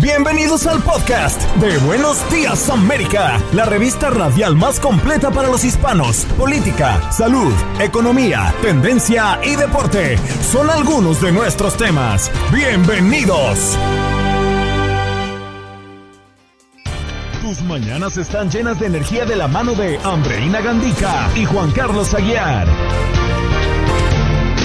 Bienvenidos al podcast de Buenos Días América, la revista radial más completa para los hispanos. Política, salud, economía, tendencia y deporte son algunos de nuestros temas. Bienvenidos. Tus mañanas están llenas de energía de la mano de Andreina Gandica y Juan Carlos Aguiar.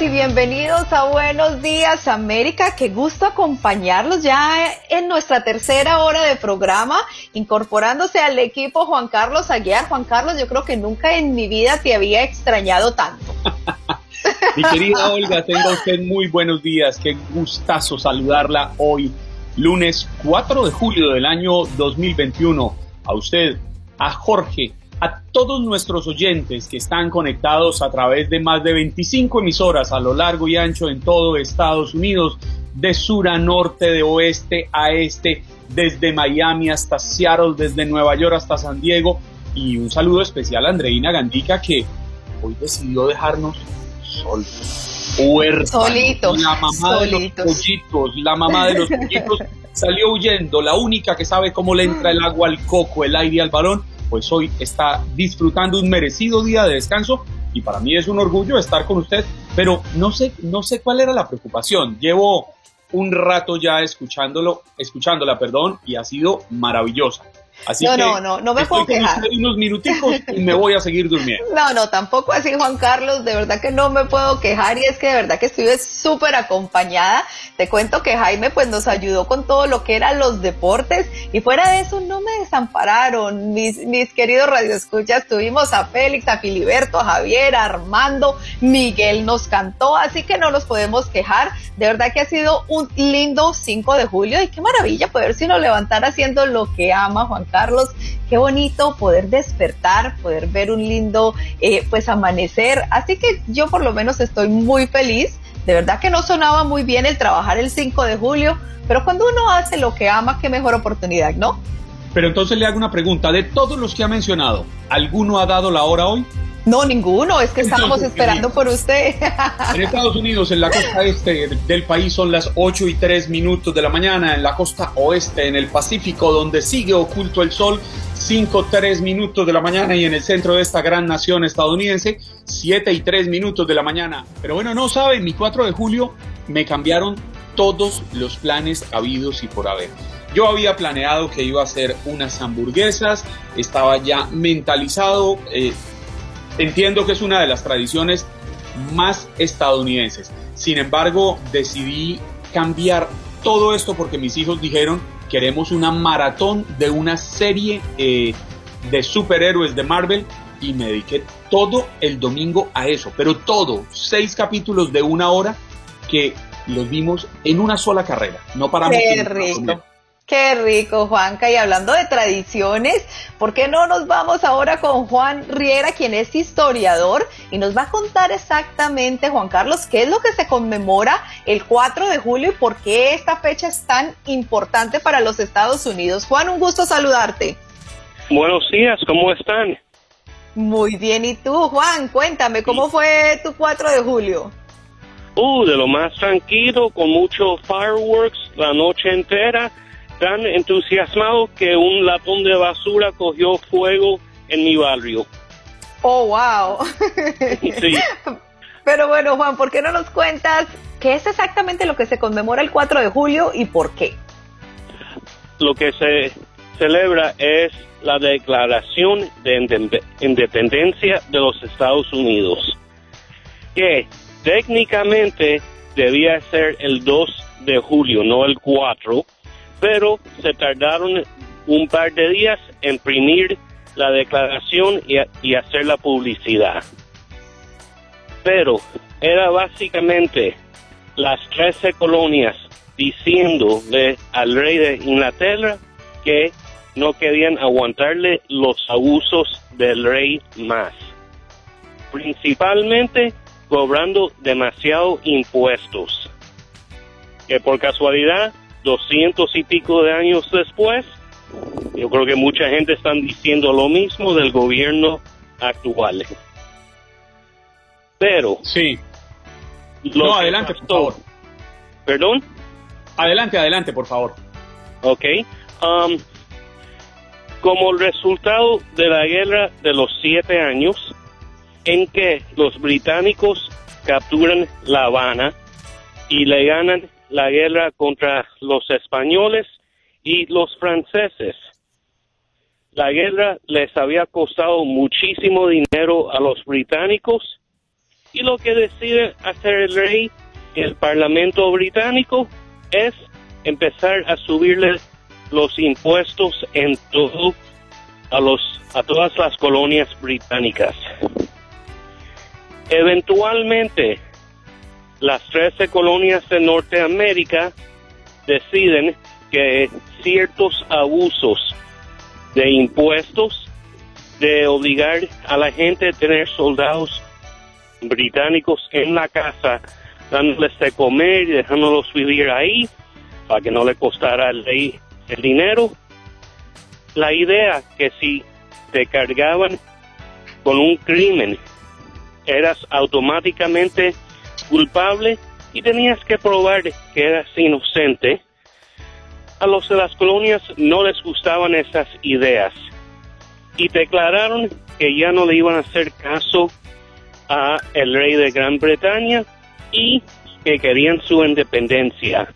Y bienvenidos a Buenos Días América. Qué gusto acompañarlos ya en nuestra tercera hora de programa, incorporándose al equipo Juan Carlos Aguiar. Juan Carlos, yo creo que nunca en mi vida te había extrañado tanto. Mi querida Olga, tenga usted muy buenos días. Qué gustazo saludarla hoy, lunes 4 de julio del año 2021. A usted, a Jorge, a todos nuestros oyentes que están conectados a través de más de 25 emisoras a lo largo y ancho en todo Estados Unidos, de sur a norte, de oeste a este, desde Miami hasta Seattle, desde Nueva York hasta San Diego. Y un saludo especial a Andreina Gandica que hoy decidió dejarnos solos. Solitos, La mamá de los pollitos, la mamá de los pollitos salió huyendo. La única que sabe cómo le entra el agua al coco, el aire al balón, pues hoy está disfrutando un merecido día de descanso y para mí es un orgullo estar con usted, pero no sé, no sé cuál era la preocupación. Llevo un rato ya escuchándolo, escuchándola, perdón, y ha sido maravillosa. Así No, que no, no, no me estoy puedo quejar. unos minuticos y me voy a seguir durmiendo. No, no, tampoco así, Juan Carlos. De verdad que no me puedo quejar y es que de verdad que estuve súper acompañada. Te cuento que Jaime pues nos ayudó con todo lo que eran los deportes y fuera de eso no me desampararon. Mis, mis queridos radioescuchas, tuvimos a Félix, a Filiberto, a Javier, a Armando, Miguel nos cantó, así que no nos podemos quejar. De verdad que ha sido un lindo 5 de julio y qué maravilla poder si nos levantar haciendo lo que ama Juan Carlos. Qué bonito poder despertar, poder ver un lindo eh, pues amanecer. Así que yo por lo menos estoy muy feliz. De verdad que no sonaba muy bien el trabajar el 5 de julio, pero cuando uno hace lo que ama, qué mejor oportunidad, ¿no? Pero entonces le hago una pregunta. De todos los que ha mencionado, ¿alguno ha dado la hora hoy? No, ninguno, es que estábamos esperando por usted. En Estados Unidos, en la costa este del país, son las 8 y 3 minutos de la mañana. En la costa oeste, en el Pacífico, donde sigue oculto el sol, 5 3 minutos de la mañana. Y en el centro de esta gran nación estadounidense, 7 y 3 minutos de la mañana. Pero bueno, no saben, mi 4 de julio me cambiaron todos los planes habidos y por haber. Yo había planeado que iba a hacer unas hamburguesas, estaba ya mentalizado. eh, entiendo que es una de las tradiciones más estadounidenses. Sin embargo, decidí cambiar todo esto porque mis hijos dijeron queremos una maratón de una serie eh, de superhéroes de Marvel y me dediqué todo el domingo a eso, pero todo, seis capítulos de una hora que los vimos en una sola carrera, no paramos. Qué rico. Qué rico, Juanca. Y hablando de tradiciones, ¿por qué no nos vamos ahora con Juan Riera, quien es historiador y nos va a contar exactamente, Juan Carlos, qué es lo que se conmemora el 4 de julio y por qué esta fecha es tan importante para los Estados Unidos? Juan, un gusto saludarte. Buenos días, ¿cómo están? Muy bien, ¿y tú, Juan? Cuéntame, ¿cómo fue tu 4 de julio? Uh, de lo más tranquilo, con muchos fireworks la noche entera, tan entusiasmado que un latón de basura cogió fuego en mi barrio. Oh, wow. Sí. Pero bueno, Juan, ¿por qué no nos cuentas ¿qué es exactamente lo que se conmemora el 4 de julio y por qué? Lo que se celebra es la Declaración de Independencia de los Estados Unidos, que técnicamente debía ser el 2 de julio, no el 4, pero se tardaron un par de días en imprimir la declaración y, hacer la publicidad. Pero era básicamente las 13 colonias diciéndole al rey de Inglaterra que no querían aguantarle los abusos del rey más. Principalmente cobrando demasiado impuestos. Que por casualidad, doscientos y pico de años después, yo creo que mucha gente está diciendo lo mismo del gobierno actual. Pero... Sí. No, adelante, por favor. ¿Perdón? Adelante, adelante, por favor. Ok. Um, como resultado de la guerra de los siete años, en que los británicos capturan La Habana y le ganan la guerra contra los españoles y los franceses. La guerra les había costado muchísimo dinero a los británicos y lo que decide hacer el rey y el parlamento británico es empezar a subirles los impuestos en todo a los a todas las colonias británicas. Eventualmente, las 13 colonias de Norteamérica deciden que ciertos abusos de impuestos, de obligar a la gente a tener soldados británicos en la casa, dándoles de comer y dejándolos vivir ahí para que no le costara rey el dinero. La idea que si te cargaban con un crimen, eras automáticamente culpable y tenías que probar que eras inocente. A los de las colonias no les gustaban esas ideas y declararon que ya no le iban a hacer caso a el rey de Gran Bretaña y que querían su independencia.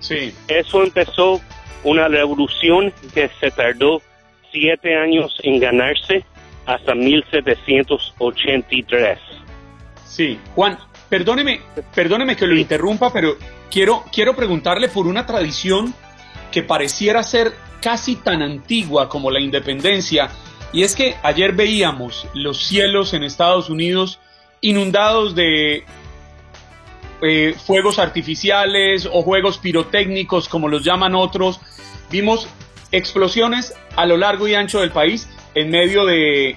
Sí. Eso empezó una revolución que se tardó siete años en ganarse hasta 1783. Sí, Juan, perdóneme, perdóneme que lo interrumpa, pero quiero, quiero preguntarle por una tradición que pareciera ser casi tan antigua como la independencia, y es que ayer veíamos los cielos en Estados Unidos inundados de eh, fuegos artificiales o juegos pirotécnicos, como los llaman otros. Vimos explosiones a lo largo y ancho del país en medio de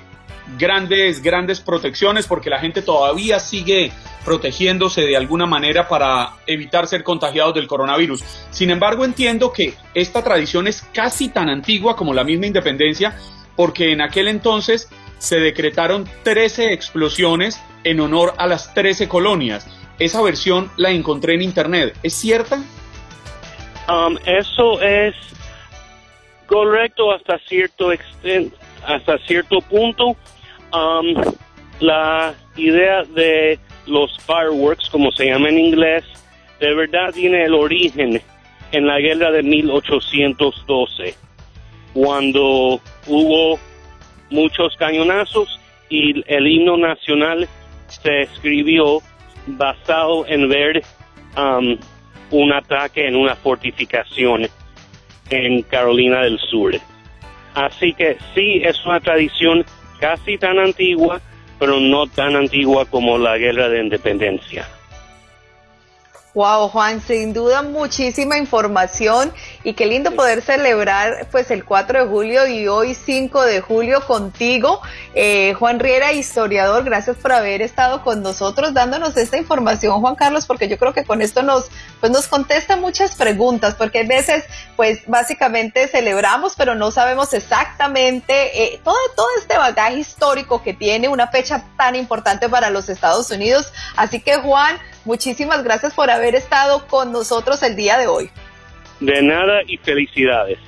grandes, grandes protecciones porque la gente todavía sigue protegiéndose de alguna manera para evitar ser contagiados del coronavirus. Sin embargo, entiendo que esta tradición es casi tan antigua como la misma independencia porque en aquel entonces se decretaron 13 explosiones en honor a las 13 colonias. Esa versión la encontré en internet. ¿Es cierta? Um, eso es correcto hasta cierto hasta cierto punto. Um, la idea de los fireworks, como se llama en inglés, de verdad tiene el origen en la guerra de 1812, cuando hubo muchos cañonazos y el himno nacional se escribió basado en ver um, un ataque en una fortificación en Carolina del Sur. Así que sí, es una tradición casi tan antigua, pero no tan antigua como la guerra de independencia. Wow, Juan, sin duda muchísima información y qué lindo poder celebrar pues el 4 de julio y hoy 5 de julio contigo. Eh, Juan Riera, historiador, gracias por haber estado con nosotros dándonos esta información, Juan Carlos, porque yo creo que con esto nos, pues nos contesta muchas preguntas, porque a veces pues básicamente celebramos, pero no sabemos exactamente eh, todo, todo este bagaje histórico que tiene una fecha tan importante para los Estados Unidos. Así que Juan, muchísimas gracias por haber estado con nosotros el día de hoy. De nada y felicidades.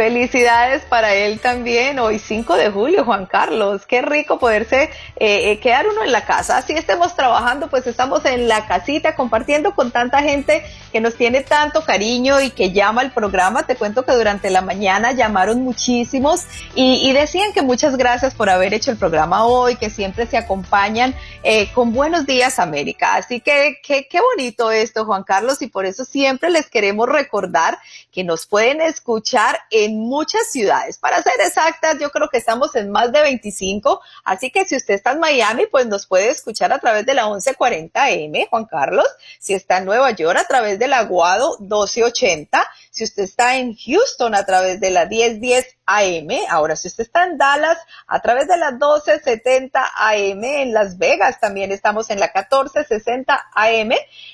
Felicidades para él también, hoy 5 de julio, Juan Carlos. Qué rico poderse eh, eh, quedar uno en la casa. Así estemos trabajando, pues estamos en la casita compartiendo con tanta gente que nos tiene tanto cariño y que llama al programa. Te cuento que durante la mañana llamaron muchísimos y, decían que muchas gracias por haber hecho el programa hoy, que siempre se acompañan eh, con Buenos Días América. Así que qué bonito esto, Juan Carlos, y por eso siempre les queremos recordar que nos pueden escuchar en muchas ciudades. Para ser exactas, yo creo que estamos en más de 25, así que si usted está en Miami, pues nos puede escuchar a través de la 1140M, Juan Carlos. Si está en Nueva York, a través del Aguado 1280. Si usted está en Houston, a través de la 1010 AM. Ahora, si usted está en Dallas, a través de la 1270 AM. En Las Vegas también estamos en la 1460 AM.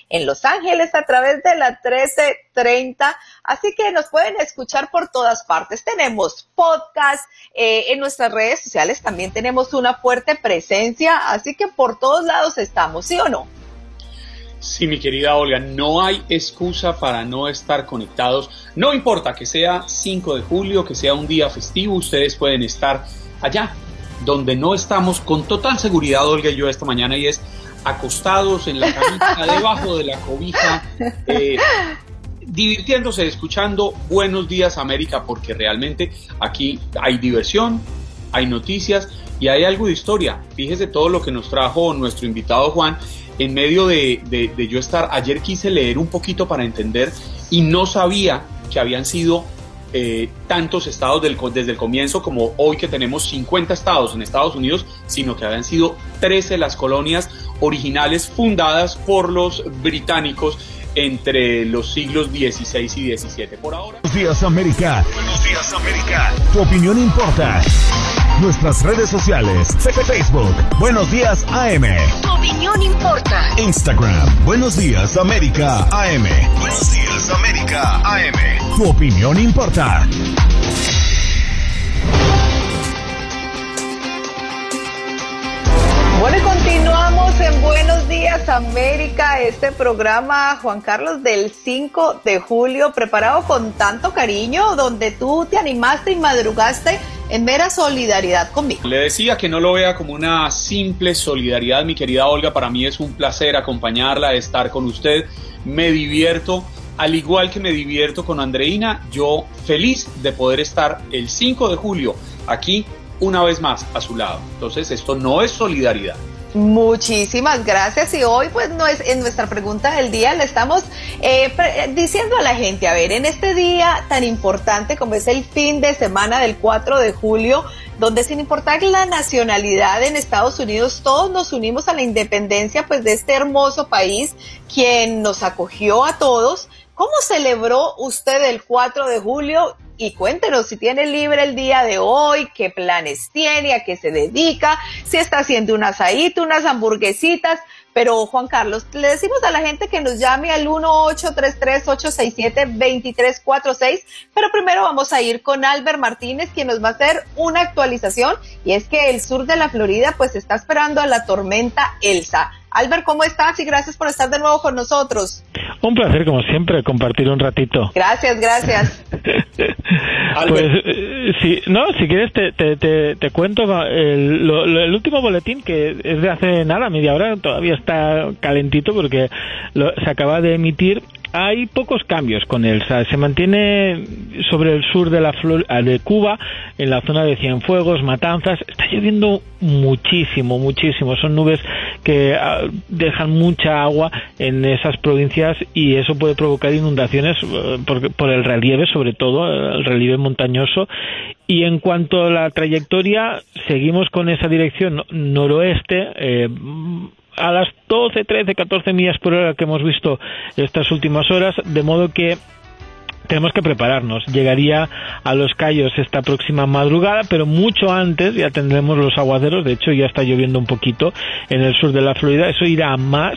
En Los Ángeles, a través de la 1330. Así que nos pueden escuchar por todas partes. Tenemos podcast eh, en nuestras redes sociales. También tenemos una fuerte presencia. Así que por todos lados estamos, ¿sí o no? Sí, mi querida Olga, no hay excusa para no estar conectados. No importa que sea 5 de julio, que sea un día festivo, ustedes pueden estar allá, donde no estamos con total seguridad, Olga y yo esta mañana, y es acostados en la camita, debajo de la cobija, eh, divirtiéndose, escuchando Buenos Días América, porque realmente aquí hay diversión, hay noticias y hay algo de historia. Fíjese todo lo que nos trajo nuestro invitado Juan en medio de, yo estar, ayer quise leer un poquito para entender y no sabía que habían sido eh, tantos estados desde el comienzo como hoy que tenemos 50 estados en Estados Unidos, sino que habían sido 13 las colonias originales fundadas por los británicos entre los siglos XVI y XVII. Por ahora. Buenos días América. Buenos días América. Tu opinión importa. Nuestras redes sociales. Facebook. Buenos días AM. Tu opinión importa. Instagram. Buenos días América AM. Buenos días América AM. Tu opinión importa. Bueno, y continuamos en Buenos Días América, este programa, Juan Carlos, del 5 de julio, preparado con tanto cariño, donde tú te animaste y madrugaste en mera solidaridad conmigo. Le decía que no lo vea como una simple solidaridad, mi querida Olga, para mí es un placer acompañarla, estar con usted, me divierto. Al igual que me divierto con Andreina, yo feliz de poder estar el 5 de julio aquí una vez más a su lado. Entonces, esto no es solidaridad, Muchísimas gracias y hoy pues no es en nuestra pregunta del día le estamos eh, diciendo a la gente, a ver, en este día tan importante como es el fin de semana del 4 de julio, donde sin importar la nacionalidad en Estados Unidos, todos nos unimos a la independencia pues de este hermoso país, quien nos acogió a todos. ¿Cómo celebró usted el 4 de julio? Y cuéntenos si tiene libre el día de hoy, qué planes tiene, a qué se dedica, si está haciendo un asadito, unas hamburguesitas. Pero Juan Carlos, le decimos a la gente que nos llame al 1-833-867-2346, pero primero vamos a ir con Albert Martínez, quien nos va a hacer una actualización, y es que el sur de la Florida pues está esperando a la tormenta Elsa. Albert, ¿cómo estás? Y gracias por estar de nuevo con nosotros. Un placer, como siempre, compartir un ratito. Gracias, gracias. pues, eh, si, no, si quieres te, te, te, cuento el, el, último boletín que es de hace nada, media hora, todavía está calentito porque se acaba de emitir hay pocos cambios con él. se mantiene sobre el sur de, la ah, de Cuba, en la zona de Cienfuegos, Matanzas. Está lloviendo muchísimo, muchísimo. Son nubes que ah, dejan mucha agua en esas provincias y eso puede provocar inundaciones eh, por, por el relieve, sobre todo, el relieve montañoso. Y en cuanto a la trayectoria, seguimos con esa dirección noroeste. Eh, a las 12, 13, 14 millas por hora que hemos visto estas últimas horas, de modo que tenemos que prepararnos. Llegaría a los Cayos esta próxima madrugada, pero mucho antes ya tendremos los aguaceros. De hecho, ya está lloviendo un poquito en el sur de la Florida. Eso irá más.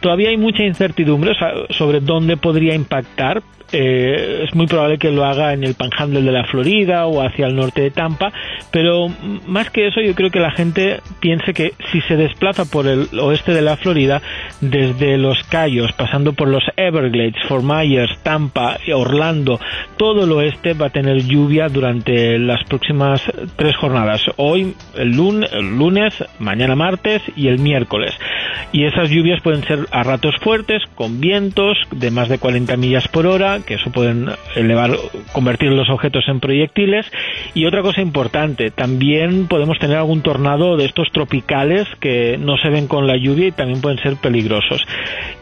Todavía hay mucha incertidumbre sobre dónde podría impactar eh, es muy probable que lo haga en el Panhandle de la Florida o hacia el norte de Tampa, pero más que eso yo creo que la gente piense que si se desplaza por el oeste de la Florida, desde los Cayos, pasando por los Everglades, Fort Myers, Tampa, Orlando, todo el oeste va a tener lluvia durante las próximas tres jornadas. Hoy, el lunes, el lunes mañana martes y el miércoles. Y esas lluvias pueden ser a ratos fuertes, con vientos de más de 40 millas por hora, que eso pueden elevar, convertir los objetos en proyectiles. Y otra cosa importante, también podemos tener algún tornado de estos tropicales que no se ven con la lluvia y también pueden ser peligrosos.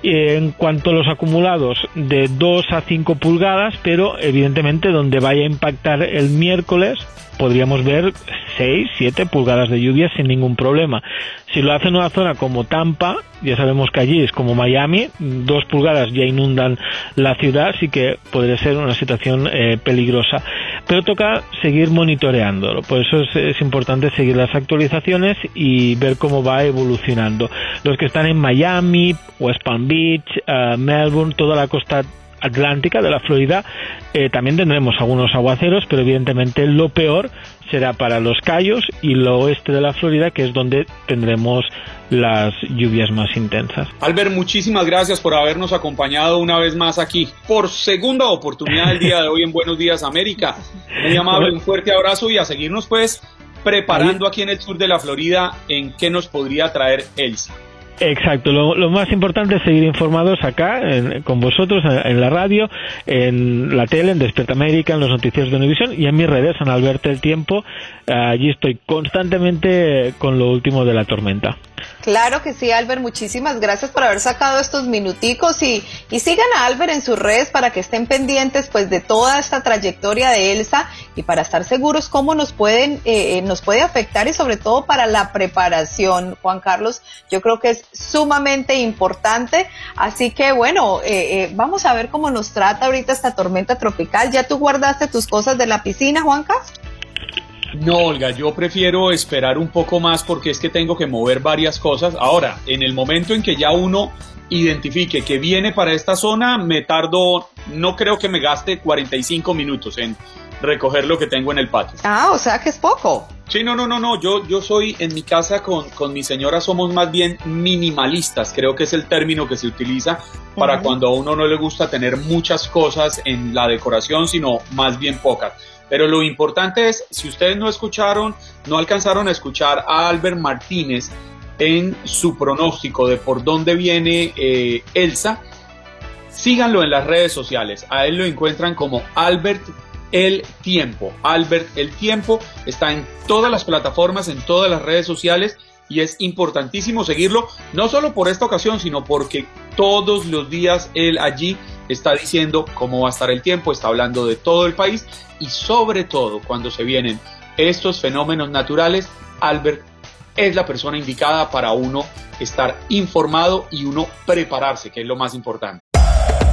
En cuanto a los acumulados, de 2 a 5 pulgadas, pero evidentemente donde vaya a impactar el miércoles, podríamos ver 6, 7 pulgadas de lluvia sin ningún problema. Si lo hace en una zona como Tampa, ya sabemos que allí es como Miami, dos pulgadas ya inundan la ciudad, así que podría ser una situación eh, peligrosa. Pero toca seguir monitoreándolo, por eso es, importante seguir las actualizaciones y ver cómo va evolucionando. Los que están en Miami, West Palm Beach, eh, Melbourne, toda la costa atlántica de la Florida eh, también tendremos algunos aguaceros, pero evidentemente lo peor será para los Cayos y el oeste de la Florida, que es donde tendremos las lluvias más intensas. Albert, muchísimas gracias por habernos acompañado una vez más aquí por segunda oportunidad del día de hoy en Buenos Días América. Muy amable, un fuerte abrazo y a seguirnos pues preparando aquí en el sur de la Florida en qué nos podría traer Elsa. Exacto, lo, más importante es seguir informados acá, con vosotros, en, la radio, en la tele, en Despierta América, en los noticias de Univisión y en mis redes, en Alberto El Tiempo. Allí estoy constantemente con lo último de la tormenta. Claro que sí, Albert. Muchísimas gracias por haber sacado estos minuticos y, y sigan a Albert en sus redes para que estén pendientes pues de toda esta trayectoria de Elsa y para estar seguros cómo nos pueden eh, eh, nos puede afectar y sobre todo para la preparación, Juan Carlos. Yo creo que es sumamente importante. Así que bueno, eh, vamos a ver cómo nos trata ahorita esta tormenta tropical. ¿Ya tú guardaste tus cosas de la piscina, Juanca? No, Olga, yo prefiero esperar un poco más porque es que tengo que mover varias cosas. Ahora, en el momento en que ya uno identifique que viene para esta zona, me tardo, no creo que me gaste 45 minutos en recoger lo que tengo en el patio. Ah, o sea que es poco. Sí, no, no, no, no. Yo, yo soy en mi casa con, con mi señora somos más bien minimalistas. Creo que es el término que se utiliza para cuando a uno no le gusta tener muchas cosas en la decoración, sino más bien pocas. Pero lo importante es, si ustedes no escucharon, no alcanzaron a escuchar a Albert Martínez en su pronóstico de por dónde viene eh, Elsa, síganlo en las redes sociales. A él lo encuentran como Albert El Tiempo. Albert El Tiempo está en todas las plataformas, en todas las redes sociales y es importantísimo seguirlo, no solo por esta ocasión, sino porque todos los días él allí está diciendo cómo va a estar el tiempo, está hablando de todo el país y sobre todo cuando se vienen estos fenómenos naturales, Albert es la persona indicada para uno estar informado y uno prepararse, que es lo más importante.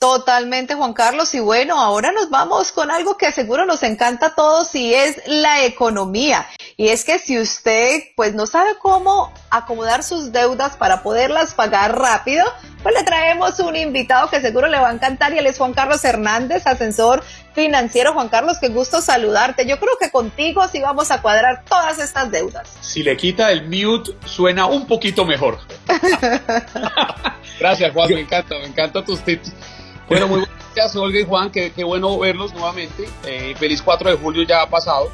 Totalmente, Juan Carlos. Y bueno, ahora nos vamos con algo que seguro nos encanta a todos y es la economía. Y es que si usted pues no sabe cómo acomodar sus deudas para poderlas pagar rápido, pues le traemos un invitado que seguro le va a encantar y él es Juan Carlos Hernández, asesor financiero. Juan Carlos, qué gusto saludarte. Yo creo que contigo sí vamos a cuadrar todas estas deudas. Si le quita el mute, suena un poquito mejor. Gracias, Juan, me encanta, me encantan tus tips. Bueno, muy buenas gracias, Olga y Juan, qué, bueno verlos nuevamente. Eh, feliz 4 de julio ya ha pasado.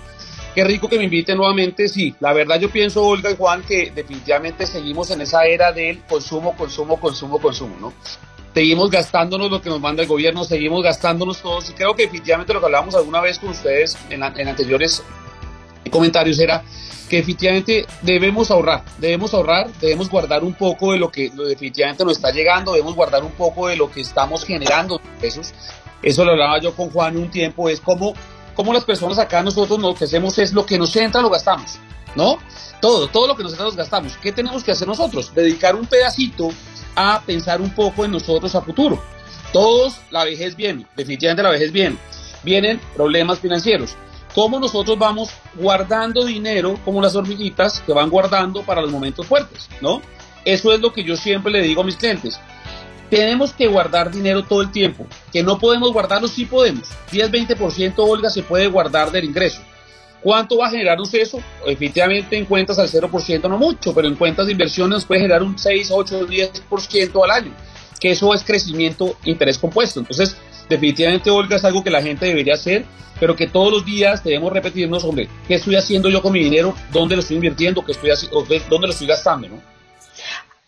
Qué rico que me inviten nuevamente. Sí, la verdad yo pienso, Olga y Juan, que definitivamente seguimos en esa era del consumo, consumo, consumo, consumo, ¿no? Seguimos gastándonos lo que nos manda el gobierno, seguimos gastándonos todos. Y creo que definitivamente lo que hablábamos alguna vez con ustedes en, en anteriores comentarios era que definitivamente debemos ahorrar, debemos ahorrar, debemos guardar un poco de lo que definitivamente nos está llegando, debemos guardar un poco de lo que estamos generando pesos eso lo hablaba yo con Juan un tiempo, es como, como las personas acá nosotros lo que hacemos es lo que nos entra lo gastamos, ¿no? Todo, todo lo que nos entra lo gastamos. ¿Qué tenemos que hacer nosotros? Dedicar un pedacito a pensar un poco en nosotros a futuro. Todos, la vejez viene, definitivamente la vejez viene. Vienen problemas financieros. ¿Cómo nosotros vamos guardando dinero como las hormiguitas que van guardando para los momentos fuertes, ¿no? Eso es lo que yo siempre le digo a mis clientes. Tenemos que guardar dinero todo el tiempo. Que no podemos guardarlo, sí podemos. 10-20% Olga se puede guardar del ingreso. ¿Cuánto va a generarnos eso? Efectivamente en cuentas al 0% no mucho, pero en cuentas de inversiones puede generar un 6, 8, 10% al año, que eso es crecimiento interés compuesto. Entonces, definitivamente Olga es algo que la gente debería hacer, pero que todos los días debemos repetirnos, hombre, ¿qué estoy haciendo yo con mi dinero? ¿Dónde lo estoy invirtiendo? ¿Qué estoy ¿Dónde lo estoy gastando?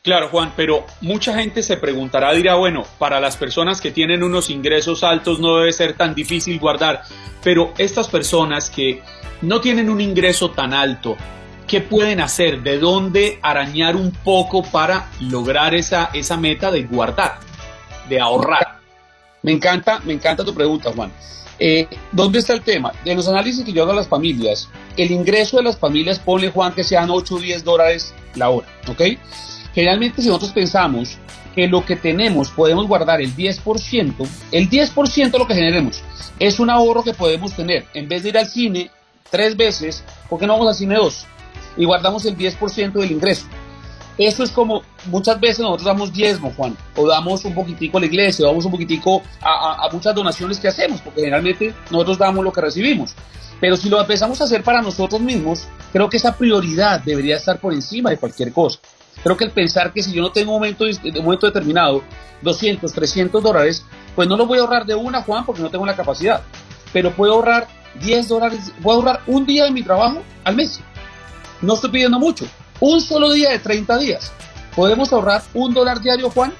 Claro, Juan, pero mucha gente se preguntará, dirá, bueno, para las personas que tienen unos ingresos altos no debe ser tan difícil guardar, pero estas personas que no tienen un ingreso tan alto, ¿qué pueden hacer? ¿De dónde arañar un poco para lograr esa, esa meta de guardar, de ahorrar? Me encanta, me encanta tu pregunta, Juan. Eh, ¿Dónde está el tema? En los análisis que yo hago a las familias, el ingreso de las familias, ponle Juan que sean 8 o 10 dólares la hora, ¿ok? Generalmente si nosotros pensamos que lo que tenemos podemos guardar el 10%, el 10% de lo que generemos es un ahorro que podemos tener. En vez de ir al cine tres veces, ¿por qué no vamos al cine dos? Y guardamos el 10% del ingreso. Eso es como muchas veces nosotros damos diezmo, Juan, o damos un poquitico a la iglesia, o damos un poquitico a, a muchas donaciones que hacemos, porque generalmente nosotros damos lo que recibimos. Pero si lo empezamos a hacer para nosotros mismos, creo que esa prioridad debería estar por encima de cualquier cosa. Creo que el pensar que si yo no tengo un momento, un momento determinado 200, 300 dólares, pues no lo voy a ahorrar de una, Juan, porque no tengo la capacidad. Pero puedo ahorrar 10 dólares, puedo ahorrar un día de mi trabajo al mes. No estoy pidiendo mucho. Un solo día de 30 días. ¿Podemos ahorrar un dólar diario, Juan?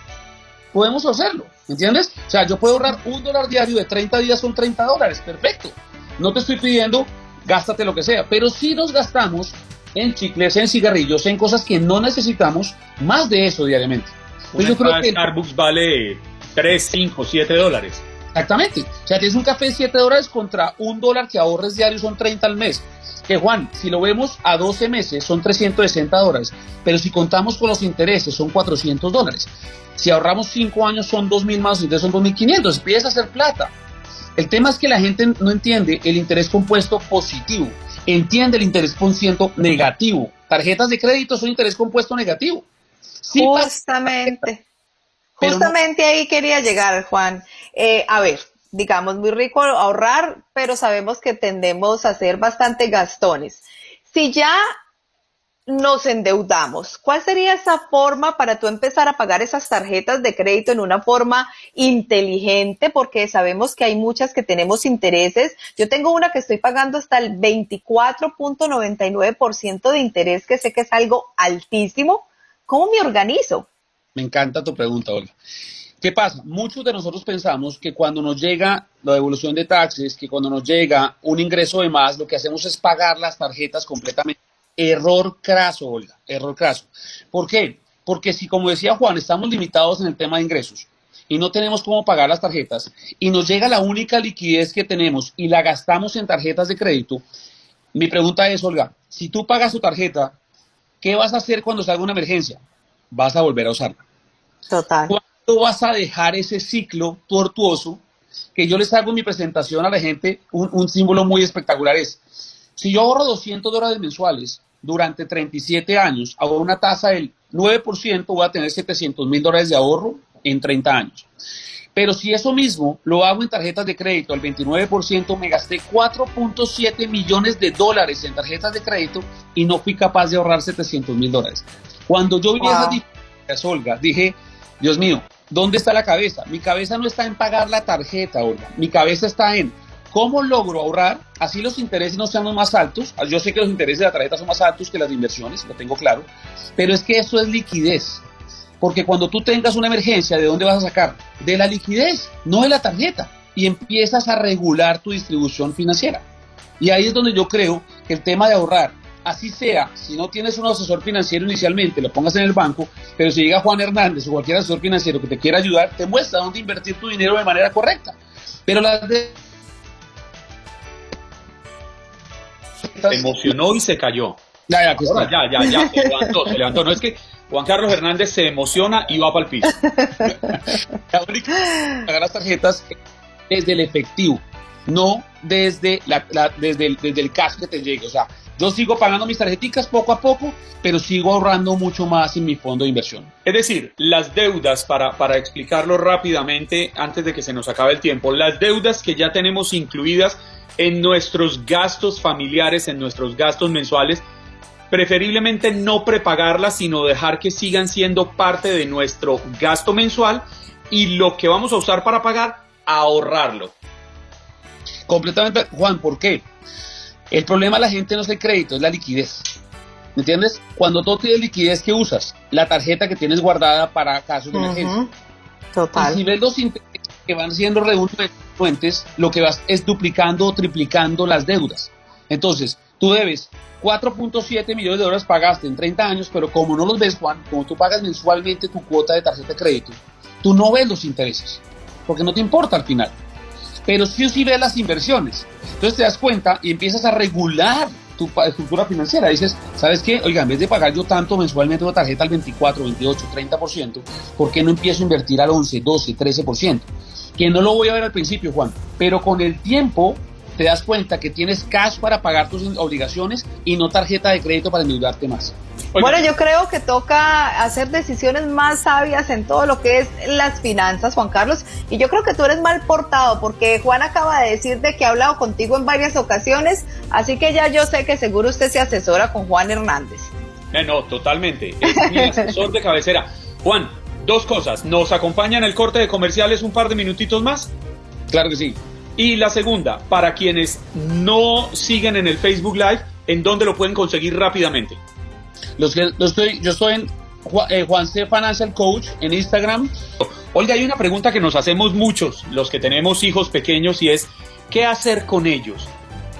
Podemos hacerlo, ¿entiendes? O sea, yo puedo ahorrar un dólar diario de 30 días, son 30 dólares, perfecto. No te estoy pidiendo, gástate lo que sea, pero si nos gastamos en chicles, en cigarrillos, en cosas que no necesitamos, más de eso diariamente. Pues yo creo que Starbucks vale 3, 5, 7 dólares. Exactamente. O sea, tienes un café de 7 dólares contra un dólar que ahorres diario son 30 al mes. Que Juan, si lo vemos a 12 meses son 360 dólares, pero si contamos con los intereses son 400 dólares. Si ahorramos 5 años son 2.000 más, entonces son 2.500. Empieza a hacer plata. El tema es que la gente no entiende el interés compuesto positivo entiende el interés ciento negativo. Tarjetas de crédito son interés compuesto negativo. justamente. Justamente ahí quería llegar, Juan. Eh, a ver, digamos, muy rico ahorrar, pero sabemos que tendemos a ser bastante gastones. Si ya nos endeudamos. ¿Cuál sería esa forma para tú empezar a pagar esas tarjetas de crédito en una forma inteligente? Porque sabemos que hay muchas que tenemos intereses. Yo tengo una que estoy pagando hasta el 24.99% de interés, que sé que es algo altísimo. ¿Cómo me organizo? Me encanta tu pregunta, Olga. ¿Qué pasa? Muchos de nosotros pensamos que cuando nos llega la devolución de taxes, que cuando nos llega un ingreso de más, lo que hacemos es pagar las tarjetas completamente Error craso, Olga, error craso. ¿Por qué? Porque si, como decía Juan, estamos limitados en el tema de ingresos y no tenemos cómo pagar las tarjetas y nos llega la única liquidez que tenemos y la gastamos en tarjetas de crédito, mi pregunta es, Olga, si tú pagas tu tarjeta, ¿qué vas a hacer cuando salga una emergencia? Vas a volver a usarla. Total. ¿Cuándo vas a dejar ese ciclo tortuoso que yo les hago en mi presentación a la gente? Un, un símbolo muy espectacular es, si yo ahorro 200 dólares mensuales durante 37 años a una tasa del 9%, voy a tener 700 mil dólares de ahorro en 30 años. Pero si eso mismo lo hago en tarjetas de crédito al 29%, me gasté 4.7 millones de dólares en tarjetas de crédito y no fui capaz de ahorrar 700 mil dólares. Cuando yo vi esa diferencia, Olga, dije, Dios mío, ¿dónde está la cabeza? Mi cabeza no está en pagar la tarjeta, Olga. Mi cabeza está en ¿Cómo logro ahorrar? Así los intereses no sean más altos. Yo sé que los intereses de la tarjeta son más altos que las inversiones, lo tengo claro. Pero es que eso es liquidez. Porque cuando tú tengas una emergencia, ¿de dónde vas a sacar? De la liquidez, no de la tarjeta. Y empiezas a regular tu distribución financiera. Y ahí es donde yo creo que el tema de ahorrar, así sea, si no tienes un asesor financiero inicialmente, lo pongas en el banco, pero si llega Juan Hernández o cualquier asesor financiero que te quiera ayudar, te muestra dónde invertir tu dinero de manera correcta. Pero las de... Se emocionó y se cayó. Ya, ya, Ahora, ya, ya, ya, se levantó, se levantó. No es que Juan Carlos Hernández se emociona y va para el piso. Pagar las tarjetas desde el efectivo, no desde, la, la- desde, el, desde el cash que te llegue. O sea, yo sigo pagando mis tarjeticas poco a poco, pero sigo ahorrando mucho más en mi fondo de inversión. Es decir, las deudas, para, para explicarlo rápidamente antes de que se nos acabe el tiempo, las deudas que ya tenemos incluidas en nuestros gastos familiares, en nuestros gastos mensuales, preferiblemente no prepagarlas, sino dejar que sigan siendo parte de nuestro gasto mensual y lo que vamos a usar para pagar, ahorrarlo. Completamente, Juan, ¿por qué? El problema de la gente no es el crédito, es la liquidez. ¿Me entiendes? Cuando tú tienes liquidez, ¿qué usas? La tarjeta que tienes guardada para casos de emergencia. Total. Y si ves los intereses que van siendo redundantes, lo que vas es duplicando o triplicando las deudas. Entonces, tú debes 4.7 millones de dólares pagaste en 30 años, pero como no los ves, Juan, como tú pagas mensualmente tu cuota de tarjeta de crédito, tú no ves los intereses, porque no te importa al final. Pero sí sí ves las inversiones. Entonces te das cuenta y empiezas a regular tu estructura financiera. Dices, ¿sabes qué? Oiga, en vez de pagar yo tanto mensualmente una tarjeta al 24, 28, 30%, ¿por qué no empiezo a invertir al 11, 12, 13%? Que no lo voy a ver al principio, Juan, pero con el tiempo te das cuenta que tienes cash para pagar tus obligaciones y no tarjeta de crédito para endeudarte más. Bueno, yo creo que toca hacer decisiones más sabias en todo lo que es las finanzas, Juan Carlos. Y yo creo que tú eres mal portado porque Juan acaba de decir de que ha hablado contigo en varias ocasiones, así que ya yo sé que seguro usted se asesora con Juan Hernández. Eh, no, totalmente. Es mi asesor de cabecera. Juan, dos cosas. ¿Nos acompaña en el corte de comerciales un par de minutitos más? Claro que sí. Y la segunda, para quienes no siguen en el Facebook Live, ¿en dónde lo pueden conseguir rápidamente? Los que, los estoy, yo estoy en Ju- eh, Juan C. Financial Coach en Instagram. Olga, hay una pregunta que nos hacemos muchos, los que tenemos hijos pequeños, y es, ¿qué hacer con ellos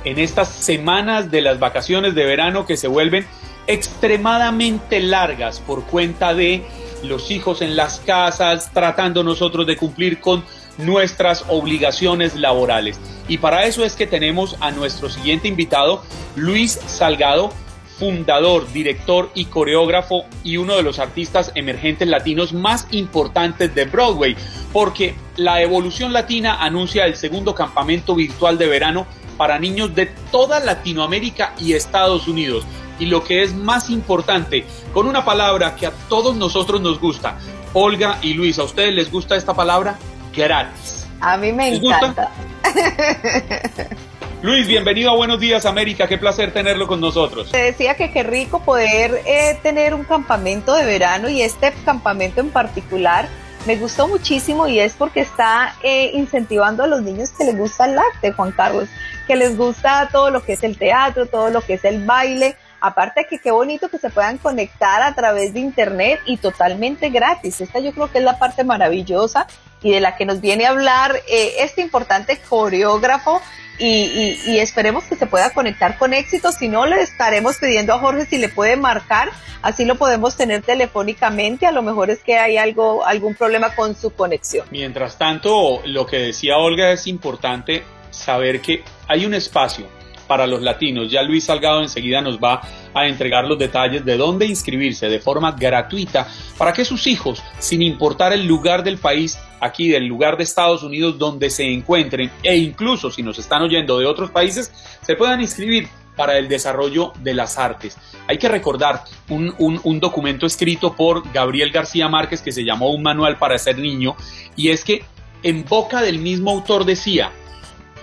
en estas semanas de las vacaciones de verano que se vuelven extremadamente largas por cuenta de los hijos en las casas, tratando nosotros de cumplir con nuestras obligaciones laborales? Y para eso es que tenemos a nuestro siguiente invitado, Luis Salgado, fundador, director y coreógrafo y uno de los artistas emergentes latinos más importantes de Broadway, porque la Evolución Latina anuncia el segundo campamento virtual de verano para niños de toda Latinoamérica y Estados Unidos. Y lo que es más importante, con una palabra que a todos nosotros nos gusta, Olga y Luis, ¿a ustedes les gusta esta palabra? Gratis. A mí me encanta. Luis, bienvenido a Buenos Días América, qué placer tenerlo con nosotros. Te decía que qué rico poder eh, tener un campamento de verano y este campamento en particular me gustó muchísimo y es porque está eh, incentivando a los niños que les gusta el arte, Juan Carlos, que les gusta todo lo que es el teatro, todo lo que es el baile. Aparte que qué bonito que se puedan conectar a través de internet y totalmente gratis. Esta yo creo que es la parte maravillosa y de la que nos viene a hablar eh, este importante coreógrafo y, y- y esperemos que se pueda conectar con éxito. Si no, le estaremos pidiendo a Jorge si le puede marcar, así lo podemos tener telefónicamente. A lo mejor es que hay algo, algún problema con su conexión. Mientras tanto, lo que decía Olga es importante saber que hay un espacio para los latinos. Ya Luis Salgado enseguida nos va a entregar los detalles de dónde inscribirse de forma gratuita para que sus hijos, sin importar el lugar del país, aquí del lugar de Estados Unidos donde se encuentren, e incluso si nos están oyendo de otros países, se puedan inscribir para el desarrollo de las artes. Hay que recordar un, documento escrito por Gabriel García Márquez que se llamó Un Manual para ser niño, y es que en boca del mismo autor decía,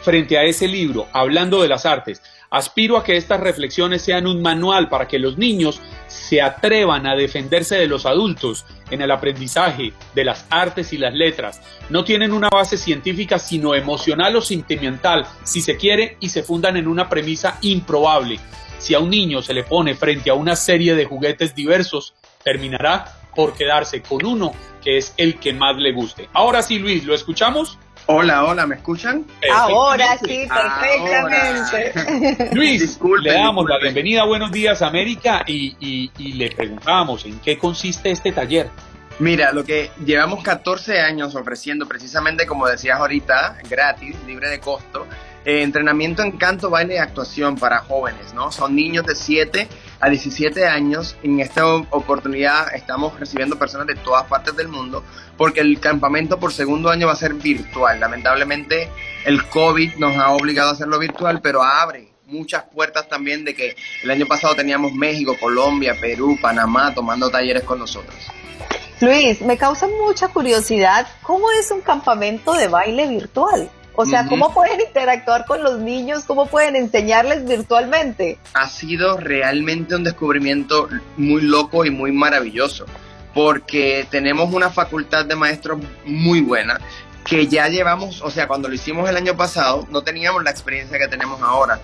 frente a ese libro, hablando de las artes, aspiro a que estas reflexiones sean un manual para que los niños se atrevan a defenderse de los adultos en el aprendizaje de las artes y las letras. No tienen una base científica, sino emocional o sentimental, si se quiere, y se fundan en una premisa improbable. Si a un niño se le pone frente a una serie de juguetes diversos, terminará por quedarse con uno que es el que más le guste. Ahora sí, Luis, ¿lo escuchamos? Hola, hola, ¿me escuchan? Ahora sí, Ahora. perfectamente. Luis, le damos la bienvenida a Buenos Días América y, y- y le preguntamos en qué consiste este taller. Mira, lo que llevamos 14 años ofreciendo, precisamente como decías ahorita, gratis, libre de costo, eh, entrenamiento en canto, baile y actuación para jóvenes, ¿no? Son niños de 7 a 17 años. En esta oportunidad estamos recibiendo personas de todas partes del mundo porque el campamento por segundo año va a ser virtual. Lamentablemente el COVID nos ha obligado a hacerlo virtual, pero abre muchas puertas también de que el año pasado teníamos México, Colombia, Perú, Panamá tomando talleres con nosotros. Luis, me causa mucha curiosidad, ¿cómo es un campamento de baile virtual? O sea, ¿cómo pueden interactuar con los niños? ¿Cómo pueden enseñarles virtualmente? Ha sido realmente un descubrimiento muy loco y muy maravilloso, porque tenemos una facultad de maestros muy buena que ya llevamos, o sea, cuando lo hicimos el año pasado, no teníamos la experiencia que tenemos ahora.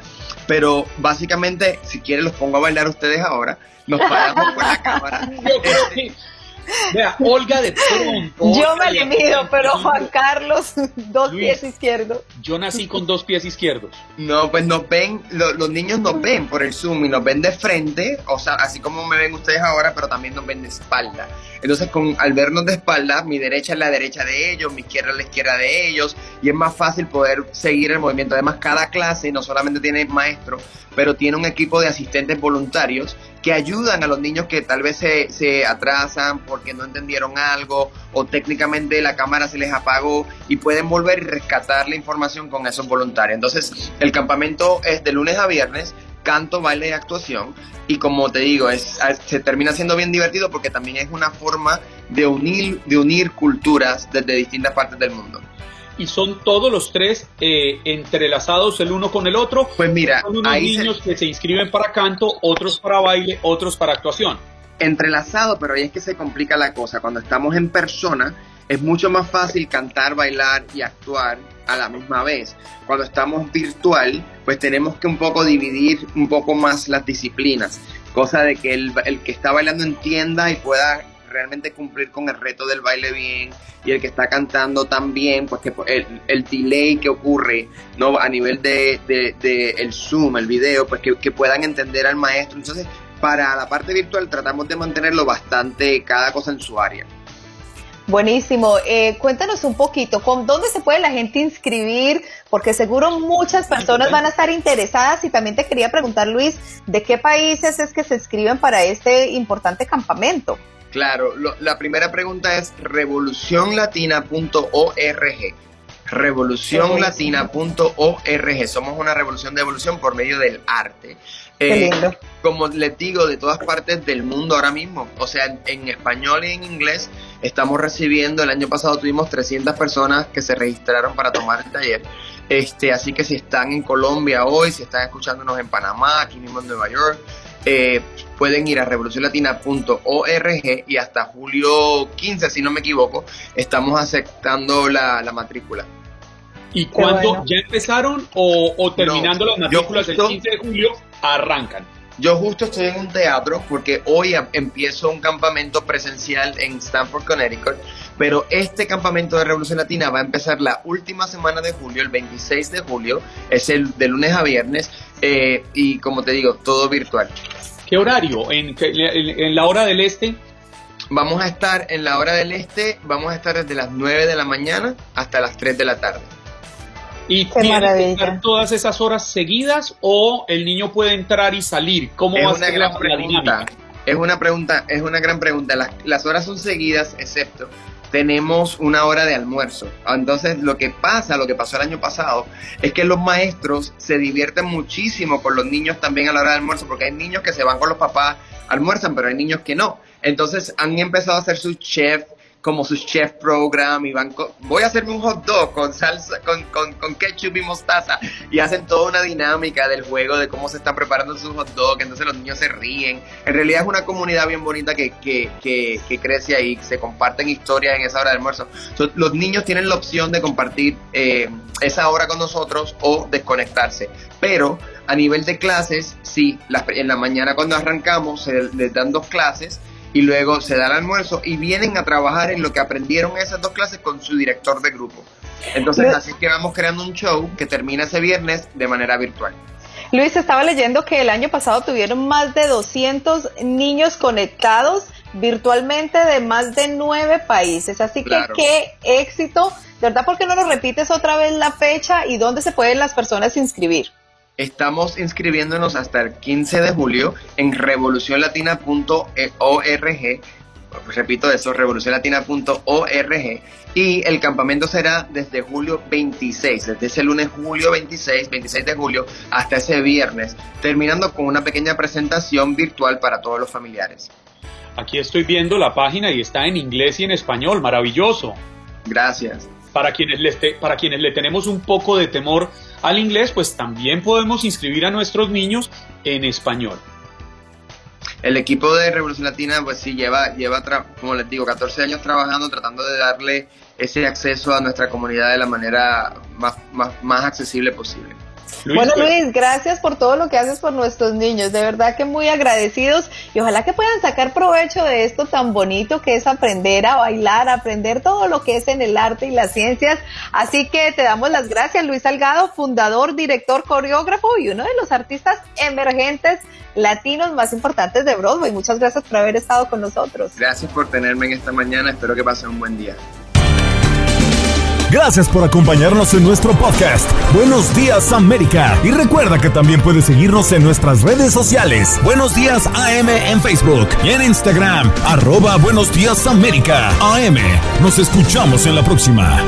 Pero básicamente, si quieren, los pongo a bailar ustedes ahora. Nos paramos con la cámara. Vea, Olga de pronto. Yo me le mido, pero Juan Carlos, dos pies izquierdos. Yo nací con dos pies izquierdos. No, pues nos ven, los niños nos ven por el Zoom y nos ven de frente, o sea, así como me ven ustedes ahora, pero también nos ven de espalda. Entonces, con, al vernos de espalda, mi derecha es la derecha de ellos, mi izquierda es la izquierda de ellos, y es más fácil poder seguir el movimiento. Además, cada clase no solamente tiene maestro, pero tiene un equipo de asistentes voluntarios que ayudan a los niños que tal vez se, se, atrasan porque no entendieron algo o técnicamente la cámara se les apagó y pueden volver y rescatar la información con esos voluntarios. Entonces, el campamento es de lunes a viernes, canto, baile y actuación. Y como te digo, es, se termina siendo bien divertido porque también es una forma de unir, de unir culturas desde distintas partes del mundo y son todos los tres eh, entrelazados el uno con el otro. Pues mira, son unos niños que se inscriben para canto, otros para baile, otros para actuación. Entrelazado, pero ahí es que se complica la cosa. Cuando estamos en persona, es mucho más fácil cantar, bailar y actuar a la misma vez. Cuando estamos virtual, pues tenemos que un poco dividir un poco más las disciplinas, cosa de que el, el que está bailando entienda y pueda realmente cumplir con el reto del baile bien y el que está cantando también, pues que el, el delay que ocurre no a nivel de, de, el zoom, el video, pues que, que, puedan entender al maestro. Entonces, para la parte virtual tratamos de mantenerlo bastante cada cosa en su área. Buenísimo. Eh, cuéntanos un poquito, ¿con dónde se puede la gente inscribir? Porque seguro muchas personas van a estar interesadas y también te quería preguntar, Luis, ¿de qué países es que se inscriben para este importante campamento? Claro, la primera pregunta es revolucionlatina.org. Revolucionlatina.org. Somos una revolución de evolución por medio del arte. Eh, como les digo, de todas partes del mundo ahora mismo. O sea, en, español y en inglés estamos recibiendo, el año pasado tuvimos 300 personas que se registraron para tomar el taller. Este, así que si están en Colombia hoy, si están escuchándonos en Panamá, aquí mismo en Nueva York, eh, pueden ir a revolucionlatina.org y hasta julio 15, si no me equivoco, estamos aceptando la, matrícula. ¿Y cuándo ya empezaron o, terminando las matrículas el 15 de julio arrancan? Yo justo estoy en un teatro porque hoy empiezo un campamento presencial en Stanford, Connecticut, pero este campamento de Revolución Latina va a empezar la última semana de julio, el 26 de julio, es el de lunes a viernes eh, y como te digo, todo virtual. ¿Qué horario? ¿En, en, la hora del este? Vamos a estar en la hora del este, vamos a estar desde las 9 de la mañana hasta las 3 de la tarde. ¿Y tiene que todas esas horas seguidas o el niño puede entrar y salir? ¿Cómo es va una gran pregunta. Es una pregunta, es una gran pregunta. Las, las horas son seguidas, excepto tenemos una hora de almuerzo. Entonces, lo que pasa, lo que pasó el año pasado, es que los maestros se divierten muchísimo con los niños también a la hora de almuerzo, porque hay niños que se van con los papás, almuerzan, pero hay niños que no. Entonces, han empezado a hacer su chef como su chef program y van voy a hacerme un hot dog con salsa, con, con, con, ketchup y mostaza y hacen toda una dinámica del juego de cómo se están preparando sus hot dogs, entonces los niños se ríen. En realidad es una comunidad bien bonita que, que, que, que crece ahí, se comparten historias en esa hora de almuerzo. los niños tienen la opción de compartir eh, esa hora con nosotros o desconectarse, pero a nivel de clases, sí, en la mañana cuando arrancamos se les dan dos clases y luego se da el almuerzo y vienen a trabajar en lo que aprendieron esas dos clases con su director de grupo. Entonces, así que vamos creando un show que termina ese viernes de manera virtual. Luis, estaba leyendo que el año pasado tuvieron más de 200 niños conectados virtualmente de más de nueve países. Así Claro. que qué éxito. De verdad, ¿por qué no nos repites otra vez la fecha y dónde se pueden las personas inscribir? Estamos inscribiéndonos hasta el 15 de julio en revolucionlatina.org. Repito eso, revolucionlatina.org. Y el campamento será desde julio 26, desde ese lunes julio 26, 26 de julio, hasta ese viernes, terminando con una pequeña presentación virtual para todos los familiares. Aquí estoy viendo la página y está en inglés y en español, maravilloso. Gracias. Para quienes, les te- para quienes le tenemos un poco de temor al inglés, pues también podemos inscribir a nuestros niños en español. El equipo de Revolución Latina, pues sí, lleva, lleva como les digo, 14 años trabajando, tratando de darle ese acceso a nuestra comunidad de la manera más, más, más accesible posible. Bueno, pues, Luis, gracias por todo lo que haces por nuestros niños. De verdad que muy agradecidos y ojalá que puedan sacar provecho de esto tan bonito que es aprender a bailar, aprender todo lo que es en el arte y las ciencias. Así que te damos las gracias, Luis Salgado, fundador, director, coreógrafo y uno de los artistas emergentes latinos más importantes de Broadway. Muchas gracias por haber estado con nosotros. Gracias por tenerme en esta mañana, espero que pasen un buen día. Gracias por acompañarnos en nuestro podcast. Buenos días América. Y recuerda que también puedes seguirnos en nuestras redes sociales. Buenos días AM en Facebook y en Instagram. Arroba Buenos días América. AM. Nos escuchamos en la próxima.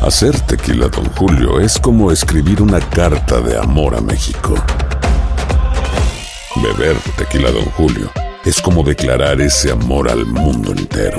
Hacer tequila, Don Julio, es como escribir una carta de amor a México. Beber tequila, Don Julio, es como declarar ese amor al mundo entero.